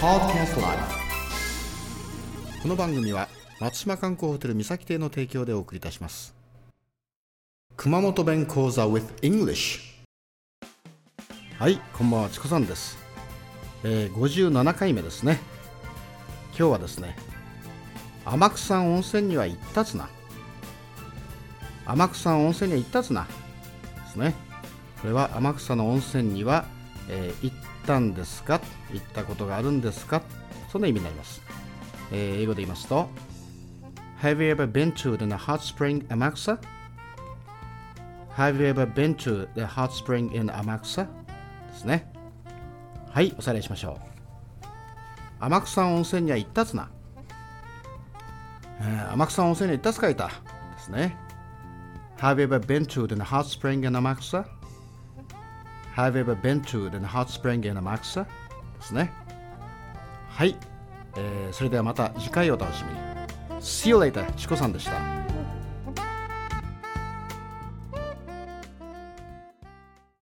Podcast Live この番組は松島観光ホテル三崎邸の提供でお送りいたします。熊本弁講座 with English はいこんばんはチコさんです、えー、57回目ですね。今日はですね天草温泉には行ったつな。天草温泉には行ったつなですね。これは天草の温泉には、えー行ったんですか行ったことがあるんですかそんな意味になります、えー英語で言いますと Have you ever been to the hot spring Amakusa? Have you ever been to the hot spring in Amakusa? ですねはいおさらいしましょう天草温泉には行ったつな、えー天草温泉には行ったつかいたですね Have you ever been to the hot spring in Amakusa? Have you ever been to the hot spring in Amakusa? ですね。はい、えーそれではまた次回お楽しみに。See you later, チコさんでした。